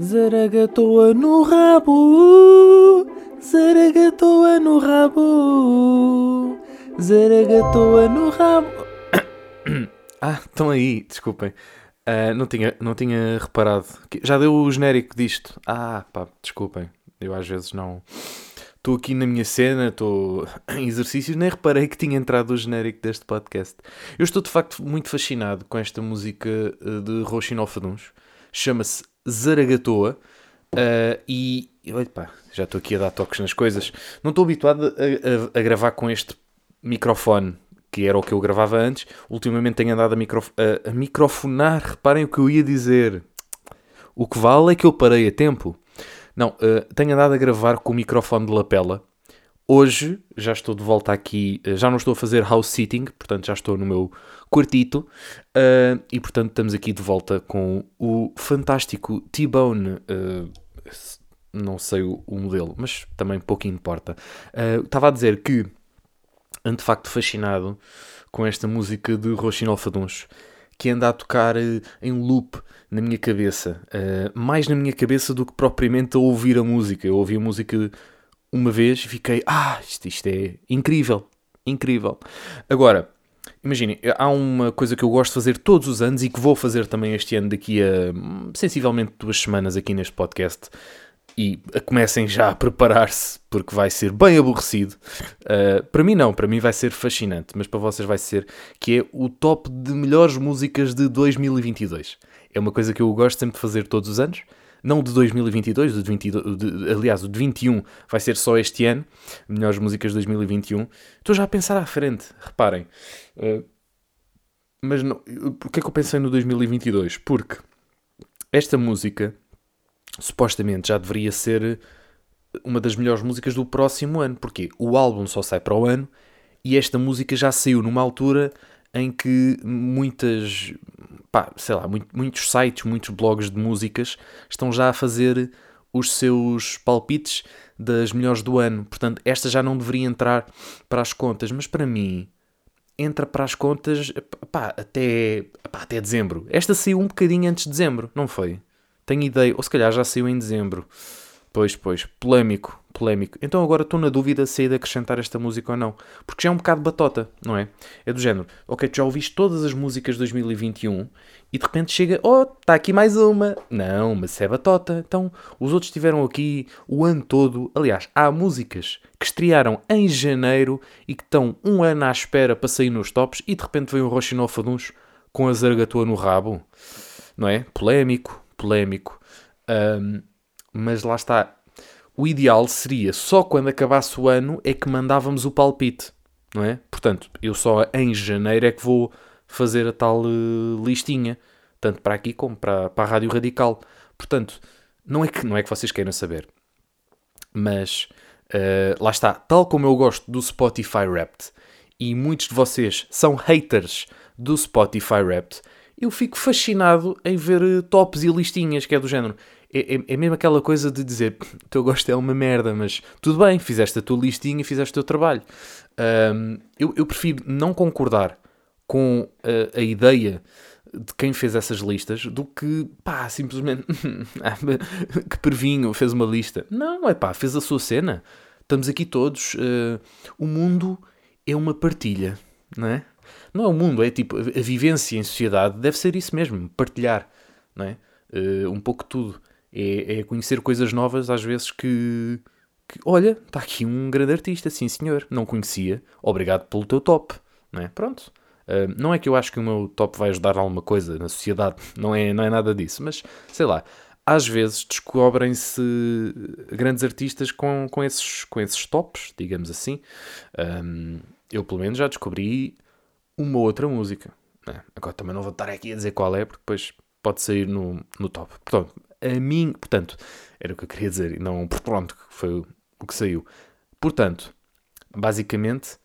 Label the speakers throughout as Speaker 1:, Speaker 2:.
Speaker 1: Zaragatoa no rabo, zaragatoa no rabo, zaragatoa no rabo. Ah, estão aí, desculpem. Uh, não, tinha, não tinha reparado. Já deu o genérico disto. Ah, pá, desculpem. Eu às vezes não. Estou aqui na minha cena, estou em exercícios, nem reparei que tinha entrado o genérico deste podcast. Eu estou de facto muito fascinado com esta música eh, de Rochin Alfaduns. Chama-se Zaragatoa. Uh, e já estou aqui a dar toques nas coisas. Não estou habituado a, a, a, gravar com este microfone, que era o que eu gravava antes. Ultimamente tenho andado a, microf a, a microfonar. Reparem o que eu ia dizer. O que vale é que eu parei a tempo. Não, uh, tenho andado a gravar com o microfone de lapela. Hoje já estou de volta aqui, uh, já não estou a fazer house sitting, portanto já estou no meu quartito. Uh, e portanto estamos aqui de volta com o fantástico T-Bone. não sei o, o, modelo, mas também pouco importa. Estava a dizer que ando de facto fascinado com esta música de Rochin Alfaduns, que anda a tocar uh, em loop na minha cabeça. Uh, mais na minha cabeça do que propriamente a ouvir a música. Eu ouvi a música uma vez e fiquei, ah, isto, isto é incrível, incrível. Agora, imaginem, há uma coisa que eu gosto de fazer todos os anos e que vou fazer também este ano, daqui a hum, sensivelmente duas semanas aqui neste podcast e comecem já a preparar-se porque vai ser bem aborrecido. Uh, para mim não, para mim vai ser fascinante, mas para vocês vai ser que é o top de melhores músicas de 2022. É uma coisa que eu gosto sempre de fazer todos os anos. Não de 2022, de 22, de, aliás, o de 21 vai ser só este ano. Melhores músicas de 2021. Estou já a pensar à frente, reparem. Uh, mas não, porquê é que eu pensei no 2022? Porque esta música supostamente já deveria ser uma das melhores músicas do próximo ano. Porque o álbum só sai para o ano e esta música já saiu numa altura em que muitas, pá, sei lá, muito, muitos sites, muitos blogs de músicas estão já a fazer os seus palpites das melhores do ano. Portanto, esta já não deveria entrar para as contas, mas para mim entra para as contas pá, até, pá, até dezembro. Esta saiu um bocadinho antes de dezembro, não foi? Tenho ideia, ou se calhar já saiu em dezembro. Pois, pois, polémico, polémico. Então agora estou na dúvida se é de acrescentar esta música ou não. Porque já é um bocado batota, não é? É do género, ok, tu já ouviste todas as músicas de 2021 e de repente chega, oh, está aqui mais uma. Não, mas é batota. Então os outros estiveram aqui o ano todo. Aliás, há músicas que estrearam em janeiro e que estão um ano à espera para sair nos tops e de repente vem o Rochinol Faduns com a zargatua no rabo. Não é? Polémico, polémico. Um, mas lá está. O ideal seria só quando acabasse o ano é que mandávamos o palpite, não é? Portanto, eu só em janeiro é que vou fazer a tal uh, listinha, tanto para aqui como para, para a Rádio Radical. Portanto, não é que, não é que vocês queiram saber, mas uh, lá está. Tal como eu gosto do Spotify Wrapped e muitos de vocês são haters do Spotify Wrapped, eu fico fascinado em ver eh, tops e listinhas, que é do género. É, é, é, mesmo aquela coisa de dizer o teu gosto é uma merda, mas tudo bem, fizeste a tua listinha, fizeste o teu trabalho. Um, eu, eu, prefiro não concordar com a, a, ideia de quem fez essas listas do que, pá, simplesmente que pervinho, fez uma lista. Não, é pá, fez a sua cena. Estamos aqui todos. Uh, o mundo é uma partilha, não é? Não é o mundo, é tipo a vivência em sociedade deve ser isso mesmo, partilhar, não é? Uh, um pouco tudo. É, é, conhecer coisas novas, às vezes que, que olha, está aqui um grande artista, sim senhor, não conhecia, obrigado pelo teu top, não é? Pronto. Uh, não é que eu acho que o meu top vai ajudar alguma coisa na sociedade, não é, não é nada disso, mas sei lá, às vezes descobrem-se grandes artistas com, com, esses, com esses tops, digamos assim. Um, eu, pelo menos, já descobri uma outra música. Né? Agora também não vou estar aqui a dizer qual é, porque depois pode sair no, no top. Portanto, a mim, portanto, era o que eu queria dizer, e não pronto, foi o que saiu. Portanto, basicamente,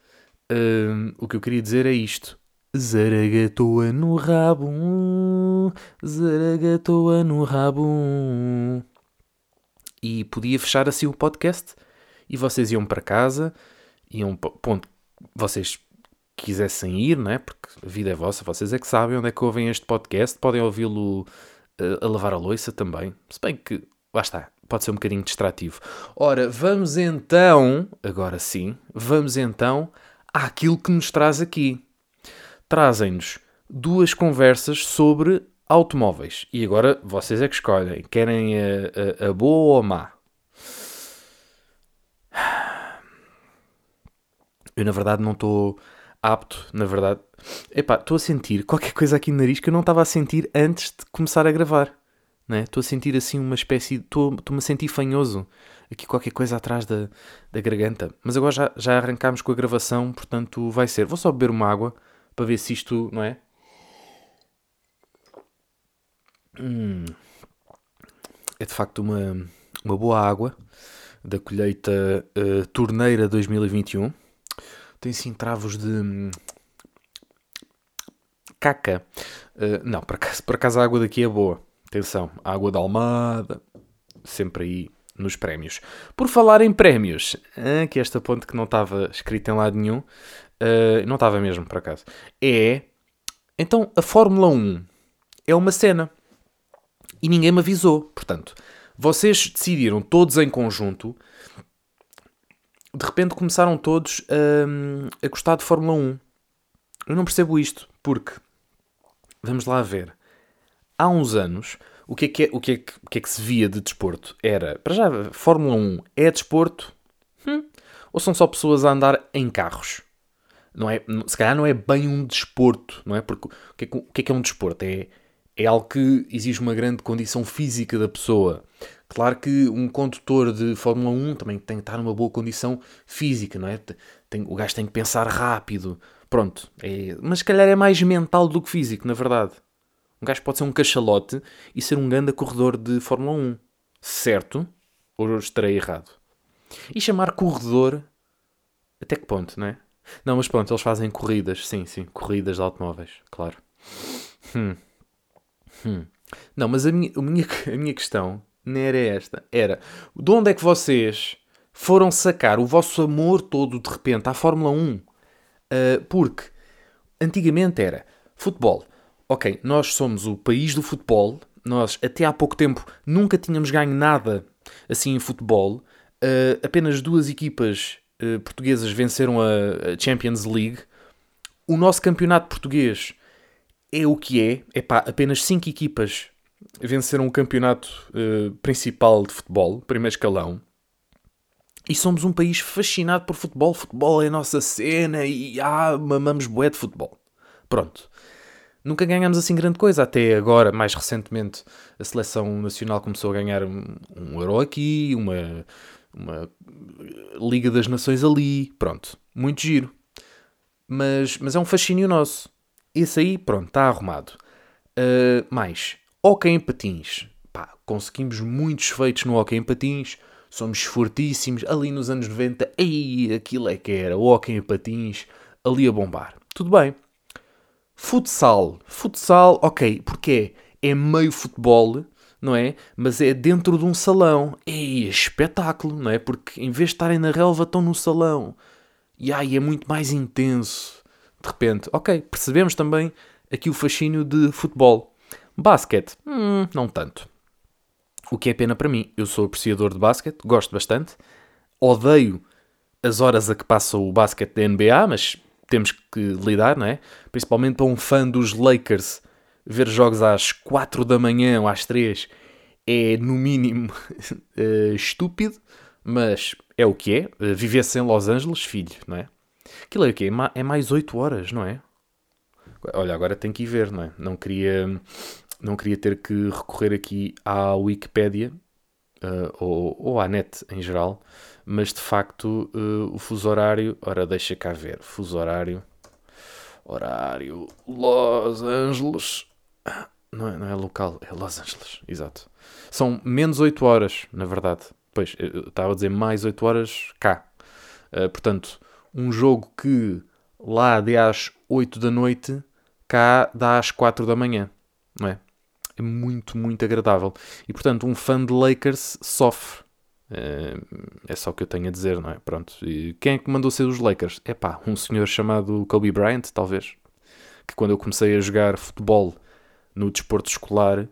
Speaker 1: hum, o que eu queria dizer é isto. Zaragatoa no rabo, zaragatoa no rabo. E podia fechar assim o podcast e vocês iam para casa, iam ponto, vocês quisessem ir, não é? Porque a vida é vossa, vocês é que sabem onde é que ouvem este podcast, podem ouvi-lo a lavar a louça também. Se bem que, lá está, pode ser um bocadinho distrativo. Ora, vamos então, agora sim, vamos então àquilo que nos traz aqui. Trazem-nos duas conversas sobre automóveis. E agora vocês é que escolhem. Querem a, a, a boa ou a má? Eu, na verdade, não estou apto, na verdade. Epá, estou a sentir qualquer coisa aqui no nariz que eu não estava a sentir antes de começar a gravar. Estou é? a sentir assim uma espécie. Estou-me a sentir fanhoso. Aqui qualquer coisa atrás da, da garganta. Mas agora já, já arrancámos com a gravação, portanto vai ser. Vou só beber uma água para ver se isto, não é? Hum, é de facto uma, uma boa água da colheita uh, Torneira 2021. Tem sim travos de hum, caca. Uh, não, por acaso, por acaso a água daqui é boa. Atenção, água da Almada, sempre aí nos prémios. Por falar em prémios, ah, que esta ponte que não estava escrita em lado nenhum, uh, não estava mesmo por acaso, é. Então, a Fórmula 1 é uma cena e ninguém me avisou. Portanto, vocês decidiram todos em conjunto, de repente começaram todos a, a gostar de Fórmula 1. Eu não percebo isto, porque vamos lá ver. Há uns anos, o que é que, é, o que, é que, o que, é que se via de desporto? Era, para já, Fórmula 1 é desporto? Hum. Ou são só pessoas a andar em carros? Não é, se calhar não é bem um desporto, não é? Porque o que é que, que, é, que é um desporto? É, é algo que exige uma grande condição física da pessoa. Claro que um condutor de Fórmula 1 também tem que estar numa boa condição física, não é? Tem, o gajo tem que pensar rápido. Pronto. É, mas se calhar é mais mental do que físico, na verdade. Um gajo pode ser um cachalote e ser um grande corredor de Fórmula 1. Certo? Ou estarei errado? E chamar corredor. Até que ponto, não é? Não, mas pronto, eles fazem corridas, sim, sim, corridas de automóveis, claro. Hum. Hum. Não, mas a minha, a, minha, a minha questão não era esta. Era de onde é que vocês foram sacar o vosso amor todo de repente à Fórmula 1? Uh, ah, porque antigamente era futebol. Ok, nós somos o país do futebol. Nós até há pouco tempo nunca tínhamos ganho nada assim em futebol. Uh, apenas duas equipas uh, portuguesas venceram a Champions League. O nosso campeonato português é o que é. Epá, apenas 5 equipas venceram o campeonato uh, principal de futebol, primeiro escalão. E somos um país fascinado por futebol. Futebol é a nossa cena e ah, mamamos bué de futebol. Pronto. Nunca ganhamos assim grande coisa. Até agora, mais recentemente, a seleção nacional começou a ganhar um, um Euro aqui, uma, uma Liga das Nações ali. Pronto. Muito giro. Mas, mas é um fascínio nosso. Esse aí, pronto, está arrumado. Uh, mais, hockey em patins. Pá, conseguimos muitos feitos no hockey em patins. Somos fortíssimos. Ali nos anos 90, ei, aquilo é que era. O hockey em patins, ali a bombar. Tudo bem. Futsal. Futsal, ok, porque é, é meio futebol, não é? Mas é dentro de um salão. Ei, é espetáculo, não é? Porque em vez de estarem na relva, estão no salão. E ai, é muito mais intenso de repente, ok, percebemos também aqui o fascínio de futebol. Basquete, hum, não tanto. O que é pena para mim. Eu sou apreciador de basquete, gosto bastante. Odeio as horas a que passa o basquete da NBA, mas temos que lidar, não é? Principalmente para um fã dos Lakers, ver jogos às 4 da manhã ou às 3 é, no mínimo, uh, estúpido, mas é o que é. Uh, Viver-se em Los Angeles, filho, não é? Aquilo é o quê? É mais 8 horas, não é? Olha, agora tem que ir ver, não é? Não queria, não queria ter que recorrer aqui à Wikipédia uh, ou, ou à net em geral, mas de facto uh, o fuso horário. Ora, deixa cá ver. Fuso horário. Horário Los Angeles. Não é, não é local, é Los Angeles, exato. São menos 8 horas, na verdade. Pois, eu estava a dizer mais 8 horas cá. Uh, portanto, um jogo que lá dê às 8 da noite, cá dá às 4 da manhã, não é? É muito, muito agradável. E portanto, um fã de Lakers sofre. É, é só o que eu tenho a dizer, não é? Pronto. E quem é que mandou ser os Lakers? É pá, um senhor chamado Kobe Bryant, talvez. Que quando eu comecei a jogar futebol no desporto escolar,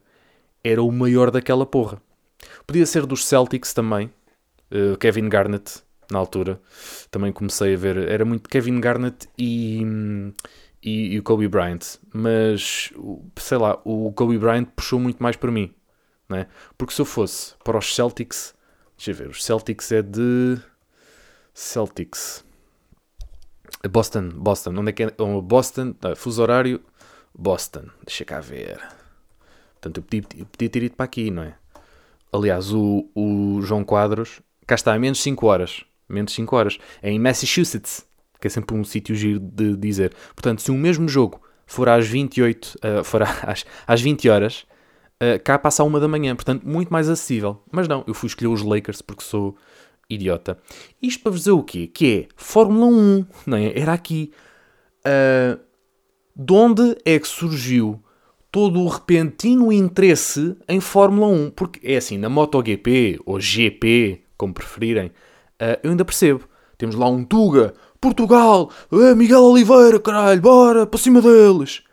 Speaker 1: era o maior daquela porra. Podia ser dos Celtics também, uh, Kevin Garnett, na altura. Também comecei a ver, era muito Kevin Garnett e, e, e, o Kobe Bryant. Mas, sei lá, o Kobe Bryant puxou muito mais para mim. Né? Porque se eu fosse para os Celtics, deixa eu ver, os Celtics é de. Celtics. Boston, Boston, onde é que é? Boston, ah, fuso horário, Boston, deixa cá ver. Portanto, eu podia, eu podia ter ido para aqui, não é? Aliás, o, o João Quadros, cá está, menos 5 horas. Menos 5 horas. É em Massachusetts, que é sempre um sítio giro de dizer. Portanto, se o mesmo jogo for às 28, uh, ah, for às, às 20 horas, uh, cá passa a uma da manhã. Portanto, muito mais acessível. Mas não, eu fui escolher os Lakers porque sou idiota. Isto para vos dizer o quê? Que é Fórmula 1, não é? Era aqui. Uh, de onde é que surgiu todo o repentino interesse em Fórmula 1? Porque é assim, na MotoGP ou GP, como preferirem, uh, eu ainda percebo. Temos lá um Tuga, Portugal, uh, Miguel Oliveira, caralho, bora, para cima deles.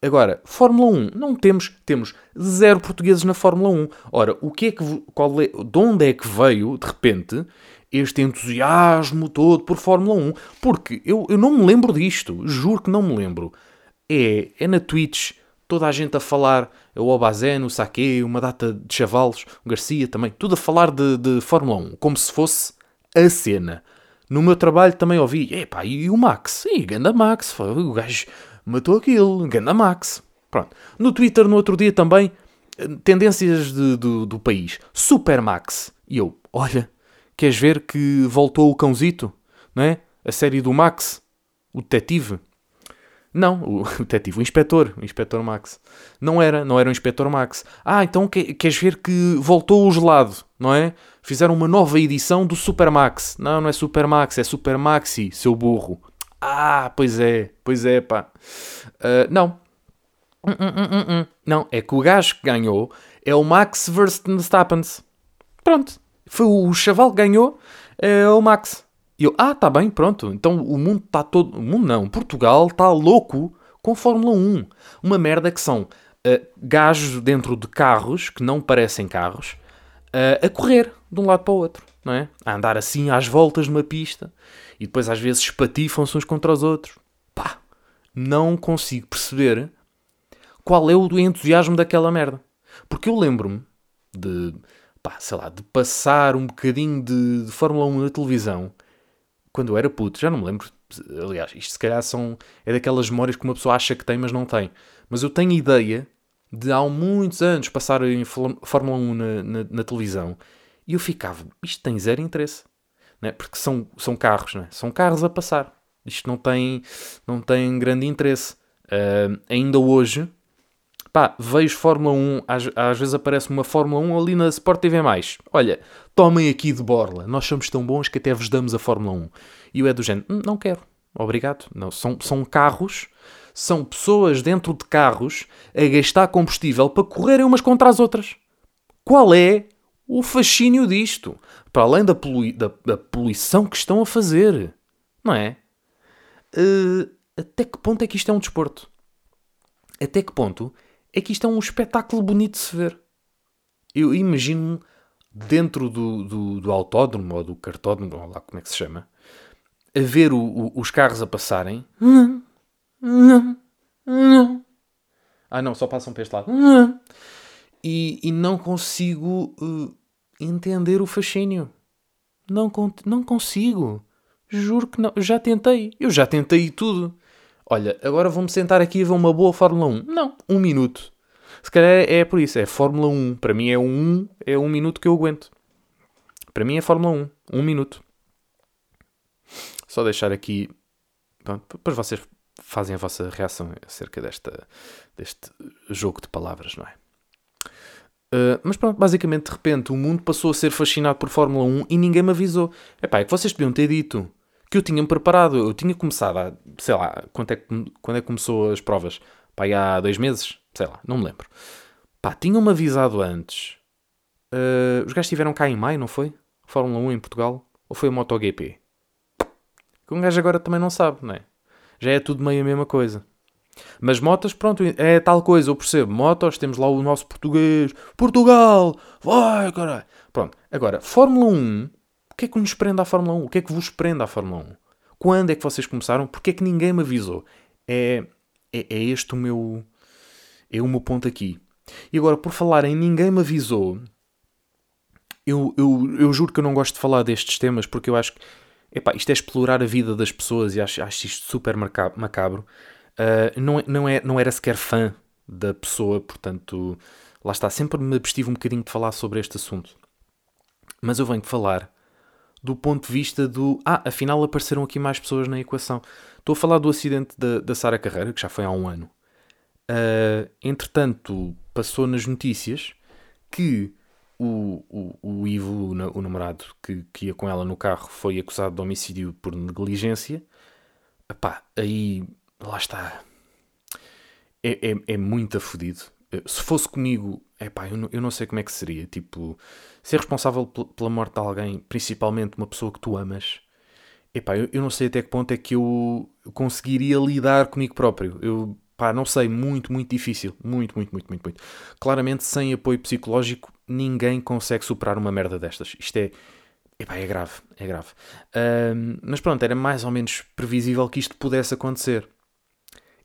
Speaker 1: Agora, Fórmula 1, não temos, temos zero portugueses na Fórmula 1. Ora, o que é que, qual é, de onde é que veio, de repente, este entusiasmo todo por Fórmula 1? Porque eu, eu não me lembro disto, juro que não me lembro. É, é na Twitch, toda a gente a falar, é o Obazen, o Saque, uma data de chavalos, o Garcia também, tudo a falar de, de Fórmula 1, como se fosse a cena. No meu trabalho também ouvi, epá, e o Max? E ganda Max, o gajo matou aquilo, ganda Max. Pronto. No Twitter, no outro dia também, tendências de, do, do país. Super Max. E eu, olha, queres ver que voltou o cãozito? Não é? A série do Max, o detetive. Não, o, detetive, o inspetor, o inspetor Max. Não era, não era o inspetor Max. Ah, então que, queres ver que voltou o gelado, não é? Fizeram uma nova edição do Super Max. Não, não é Super Max, é Super Maxi, seu burro. Ah, pois é, pois é, pá. Uh, não. Uh, uh, não, é que o gajo que ganhou é o Max Verstappen. Pronto. Foi o chaval que ganhou, é o Max. E eu, ah, tá bem, pronto. Então o mundo está todo. O mundo não, Portugal está louco com Fórmula 1. Uma merda que são uh, gajos dentro de carros que não parecem carros uh, a correr de um lado para o outro, não é? A andar assim às voltas numa pista e depois às vezes espatifam-se uns contra os outros. Pá, não consigo perceber qual é o entusiasmo daquela merda. Porque eu lembro-me de, pá, sei lá, de passar um bocadinho de, de, Fórmula 1 na televisão quando eu era puto. Já não me lembro. Aliás, isto se calhar são, é daquelas memórias que uma pessoa acha que tem, mas não tem. Mas eu tenho ideia de há muitos anos passar em Fórmula 1 na, na, na televisão e eu ficava, isto tem zero interesse né? porque são, são carros, né? são carros a passar. Isto não tem, não tem grande interesse. Uh, ainda hoje, pá, vejo Fórmula 1, às, às vezes aparece uma Fórmula 1 ali na Sport TV+. Olha, tomem aqui de borla, nós somos tão bons que até vos damos a Fórmula 1. E o é do género, hum, não quero, obrigado. Não, são, são carros, são pessoas dentro de carros a gastar combustível para correrem umas contra as outras. Qual é o fascínio disto? para além da, polui da, da poluição que estão a fazer. Não é? Uh, até que ponto é que isto é um desporto? Até que ponto é que isto é um espetáculo bonito de se ver? Eu imagino dentro do, do, do, autódromo ou do cartódromo, ou lá como é que se chama, a ver o, o, os carros a passarem. Ah, não, só passam para este lado. E, e não consigo uh, entender o fascínio. Não, não consigo. Juro que não. Já tentei. Eu já tentei tudo. Olha, agora vou-me sentar aqui e ver uma boa Fórmula 1. Não, um minuto. Se calhar é por isso, é Fórmula 1. Para mim é um, é um minuto que eu aguento. Para mim é Fórmula 1. Um minuto. Só deixar aqui. Pronto, depois vocês fazem a vossa reação acerca desta, deste jogo de palavras, não é? Uh, mas pronto, basicamente, de repente, o mundo passou a ser fascinado por Fórmula 1 e ninguém me avisou. Epá, é que vocês podiam ter dito que eu tinha-me preparado. Eu tinha começado há, sei lá, quando é, quando é que começou as provas? Pá, há dois meses? Sei lá, não me lembro. Pá, tinham-me avisado antes. Uh, os gajos estiveram cá em maio, não foi? Fórmula 1 em Portugal? Ou foi a MotoGP? Que um gajo agora também não sabe, não é? Já é tudo meio a mesma coisa. Mas motas, pronto, é tal coisa, eu percebo. Motos, temos lá o nosso português. Portugal! Vai, caralho! Pronto. Agora, Fórmula 1, o que é que nos prende à Fórmula 1? O que é que vos prende à Fórmula 1? Quando é que vocês começaram? Porquê é que ninguém me avisou? É, é, é este o meu... É o meu ponto aqui. E agora, por falar em ninguém me avisou, eu, eu, eu juro que eu não gosto de falar destes temas porque eu acho que epá, isto é explorar a vida das pessoas e acho, acho isto super macabro. Uh, não, não, é, não era sequer fã da pessoa, portanto, lá está. Sempre me abstive um bocadinho de falar sobre este assunto. Mas eu venho falar do ponto de vista do. Ah, afinal apareceram aqui mais pessoas na equação. Estou a falar do acidente da, da Sara Carreira, que já foi há um ano. Uh, entretanto, passou nas notícias que o, o, o Ivo, o, o namorado que, que ia com ela no carro, foi acusado de homicídio por negligência. Epá, aí lá está. É, é, é muito afodido. Se fosse comigo, epá, eu, não, eu não sei como é que seria. Tipo, ser responsável pela morte de alguém, principalmente uma pessoa que tu amas, epá, eu, eu não sei até que ponto é que eu conseguiria lidar comigo próprio. Eu Pá, não sei, muito, muito difícil. Muito, muito, muito, muito, muito. Claramente, sem apoio psicológico, ninguém consegue superar uma merda destas. Isto é. Epá, é grave, é grave. Um, mas pronto, era mais ou menos previsível que isto pudesse acontecer.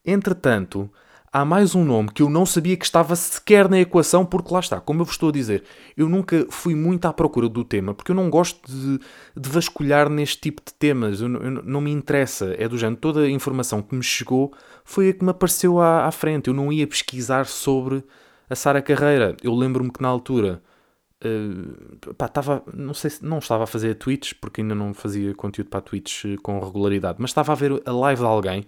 Speaker 1: Entretanto, há mais um nome que eu não sabia que estava sequer na equação, porque lá está, como eu vos estou a dizer, eu nunca fui muito à procura do tema, porque eu não gosto de, de vasculhar neste tipo de temas, eu, eu, não me interessa, é do género, toda a informação que me chegou foi a que me apareceu à, à frente, eu não ia pesquisar sobre a Sara Carreira, eu lembro-me que na altura... Uh, pá, estava, não sei se não estava a fazer tweets porque ainda não fazia conteúdo para tweets eh, com regularidade, mas estava a ver a live de alguém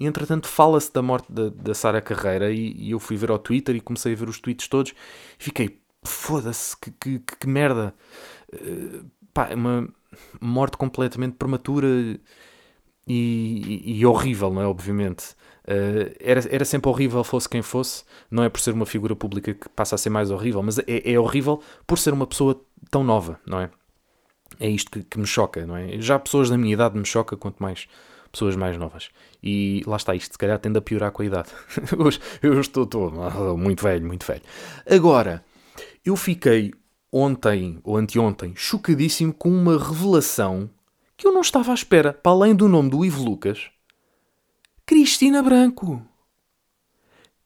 Speaker 1: e entretanto fala-se da morte da, da Sara Carreira e, e, eu fui ver ao Twitter e comecei a ver os tweets todos e fiquei, foda-se, que, que, que, merda. Uh, pá, é uma morte completamente prematura e, e, e horrível, não é? Obviamente. Uh, era, era sempre horrível, fosse quem fosse. Não é por ser uma figura pública que passa a ser mais horrível, mas é, é horrível por ser uma pessoa tão nova, não é? É isto que, que me choca, não é? Já pessoas da minha idade me choca, quanto mais pessoas mais novas. E lá está, isto se calhar tende a piorar com a idade. eu estou, estou muito velho, muito velho. Agora, eu fiquei ontem ou anteontem chocadíssimo com uma revelação que eu não estava à espera, para além do nome do Ivo Lucas. Cristina Branco.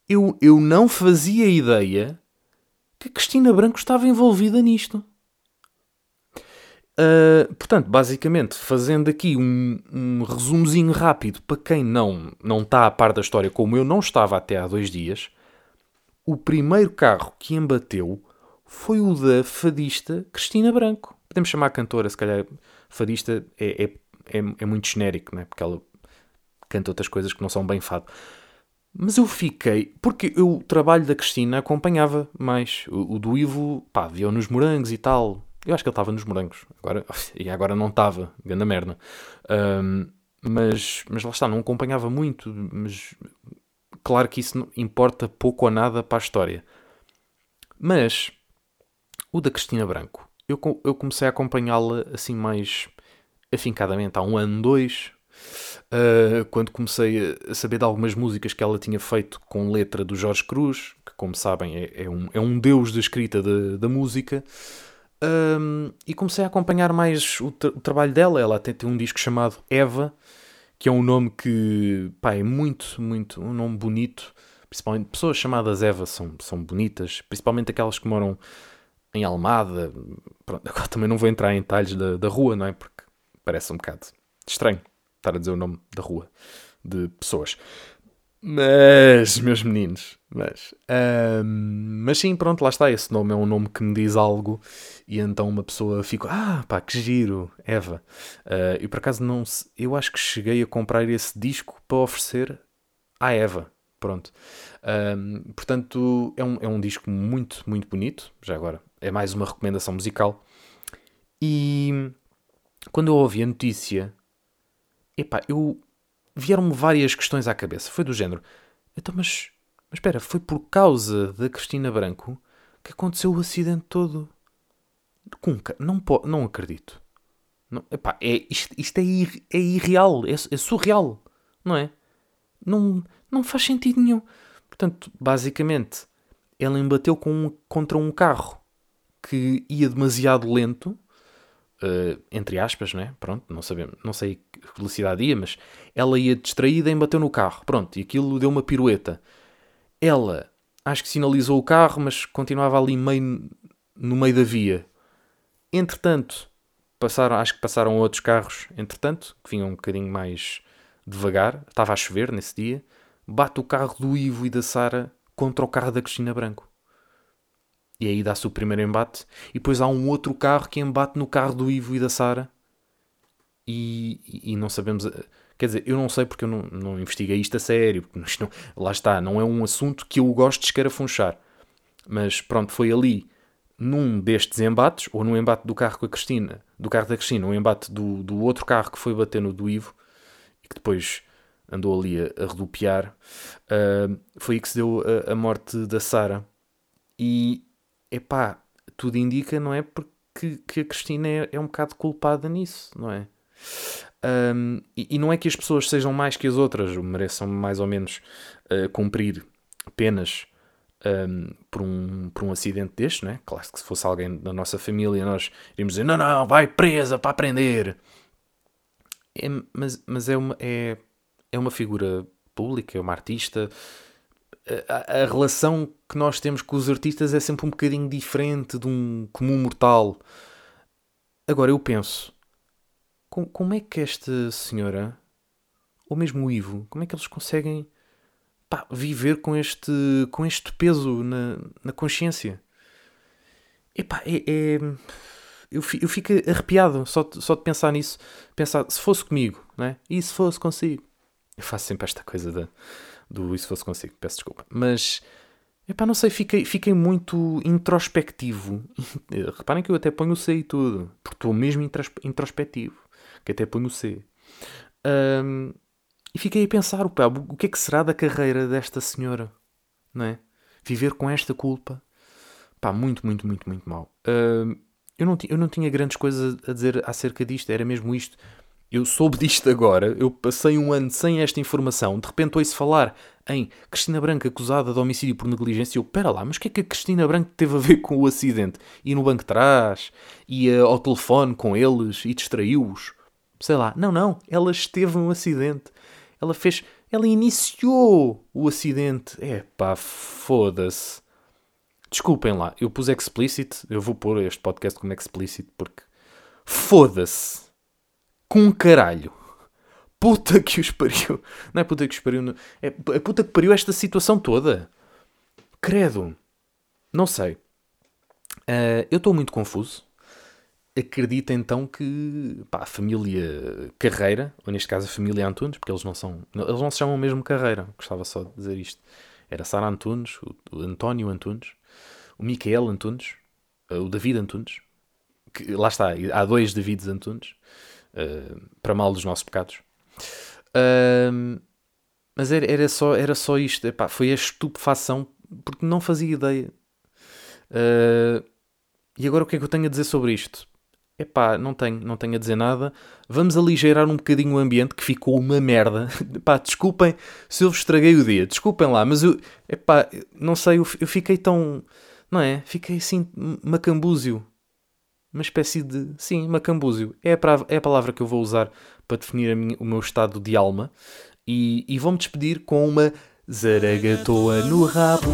Speaker 1: Eu, eu não fazia ideia que Cristina Branco estava envolvida nisto. Uh, portanto, basicamente, fazendo aqui um, um resumozinho rápido para quem não, não está a par da história, como eu não estava até há dois dias, o primeiro carro que embateu foi o da fadista Cristina Branco. Podemos chamar a cantora, se calhar fadista é, é, é, é muito genérico, né? porque ela canta outras coisas que não são bem fado. Mas eu fiquei, porque eu, o trabalho da Cristina acompanhava mais. O, o do Ivo, pá, viu nos morangos e tal, eu acho que ele estava nos morangos. Agora, e agora não estava. Ganda merda. Um, mas, mas lá está, não acompanhava muito. Mas claro que isso importa pouco ou nada para a história. Mas o da Cristina Branco, eu, eu comecei a acompanhá-la assim mais afincadamente há um ano, dois. Uh, quando comecei a saber de algumas músicas que ela tinha feito com letra do Jorge Cruz, que, como sabem, é, é um, é um deus da escrita da, da música. Um, e comecei a acompanhar mais o, tra o, trabalho dela. Ela até tem um disco chamado Eva, que é um nome que pá, é muito, muito, um nome bonito. Principalmente pessoas chamadas Eva são, são bonitas, principalmente aquelas que moram em Almada. Pronto, agora também não vou entrar em detalhes da, da rua, não é? Porque parece um bocado estranho estar a dizer o nome da rua de pessoas. Mas, meus meninos, mas. Mas sim, pronto, lá está. Esse nome é um nome que me diz algo e então uma pessoa fica, ah, pá, que giro, Eva. Uh, e por acaso não. Eu acho que cheguei a comprar esse disco para oferecer à Eva. Pronto. Um, portanto, é um, é um disco muito, muito bonito. Já agora, é mais uma recomendação musical. E quando eu ouvi a notícia, epá, eu vieram-me várias questões à cabeça. Foi do género: então, mas, mas espera, foi por causa da Cristina Branco que aconteceu o acidente todo? Não, não acredito. Não, epá, é, isto, isto é, ir, é irreal, é, é, surreal, não é? não, não faz sentido nenhum. Portanto, basicamente, ela embateu com, contra um carro que ia demasiado lento, uh, entre aspas, né? Pronto, não sabemos, não sei que velocidade ia, mas ela ia distraída e embateu no carro. Pronto, e aquilo deu uma pirueta. Ela, acho que sinalizou o carro, mas continuava ali meio no meio da via. Entretanto, passaram, acho que passaram outros carros, entretanto, que vinham um bocadinho mais devagar. Estava a chover nesse dia. Bate o carro do Ivo e da Sara contra o carro da Cristina Branco. E aí dá-se o primeiro embate. E depois há um outro carro que embate no carro do Ivo e da Sara. E, e, não sabemos. Quer dizer, eu não sei porque eu não, não investiguei isto a sério. Não, lá está, não é um assunto que eu gosto de escarafunchar. Mas pronto, foi ali num destes embates, ou no embate do carro com a Cristina, do carro da Cristina, um embate do, do outro carro que foi bater no do Ivo e que depois andou ali a, a rodopiar, uh, foi aí que se deu a, a morte da Sara. E epá, tudo indica, não é? Porque que a Cristina é, é um bocado culpada nisso, não é? Um, e, e, não é que as pessoas sejam mais que as outras, mereçam mais ou menos uh, cumprir penas um, por, um, por um acidente deste, né? Claro que se fosse alguém da nossa família, nós iríamos dizer: não, não, vai presa para aprender. É, mas mas é, uma, é, é uma figura pública, é uma artista. A, a, relação que nós temos com os artistas é sempre um bocadinho diferente de um comum mortal. Agora eu penso: com, como é que esta senhora, ou mesmo o Ivo, como é que eles conseguem pá, viver com este, com este peso na, na consciência. Epá, é, é, eu, eu fico arrepiado só, só de pensar nisso. Pensar, se fosse comigo, né? e se fosse consigo? Eu faço sempre esta coisa do e se fosse consigo, peço desculpa. Mas, epá, não sei, fiquei, fiquei muito introspectivo. Reparem que eu até ponho o C e tudo, porque estou mesmo introspectivo, que até ponho o C. Um, e fiquei a pensar, pá, o que é que será da carreira desta senhora? Não é? Viver com esta culpa. Pá, muito, muito, muito, muito mal. Uh, eu, não eu não tinha grandes coisas a dizer acerca disto, era mesmo isto. Eu soube disto agora, eu passei um ano sem esta informação, de repente ouço falar em Cristina Branco acusada de homicídio por negligência. Eu, pera lá, mas o que é que a Cristina Branco teve a ver com o acidente? E no banco de trás, ia ao telefone com eles e distraiu-os. Sei lá, não, não, ela esteve no acidente. Ela fez. Ela iniciou o acidente. É pá, foda-se. Desculpem lá, eu pus explicit. Eu vou pôr este podcast como explicit porque. Foda-se. Com caralho. Puta que os pariu. Não é puta que os pariu. Não. É, é puta que pariu esta situação toda. Credo. Não sei. Uh, eu estou muito confuso acredita então que pá, a família Carreira, ou neste caso a família Antunes, porque eles não são, eles não se chamam mesmo Carreira, gostava só de dizer isto. Era Sara Antunes, o, António Antunes, o Micael Antunes, eh, o David Antunes, que, lá está, há dois Davids Antunes, uh, para mal dos nossos pecados. Uh, mas era, era, só, era só isto, Epá, foi a estupefação, porque não fazia ideia. Uh, e agora o que é que eu tenho a dizer sobre isto? Epá, não tenho, não tenho a dizer nada. Vamos aligeirar um bocadinho o ambiente que ficou uma merda. Epá, desculpem se eu vos estraguei o dia. Desculpem lá, mas eu, epá, não sei, eu, eu fiquei tão, não é? Fiquei assim, macambúzio. Uma espécie de, sim, macambúzio. É a, é a palavra que eu vou usar para definir minha, o meu estado de alma. E, e vou-me despedir com uma zaragatoa no rabo.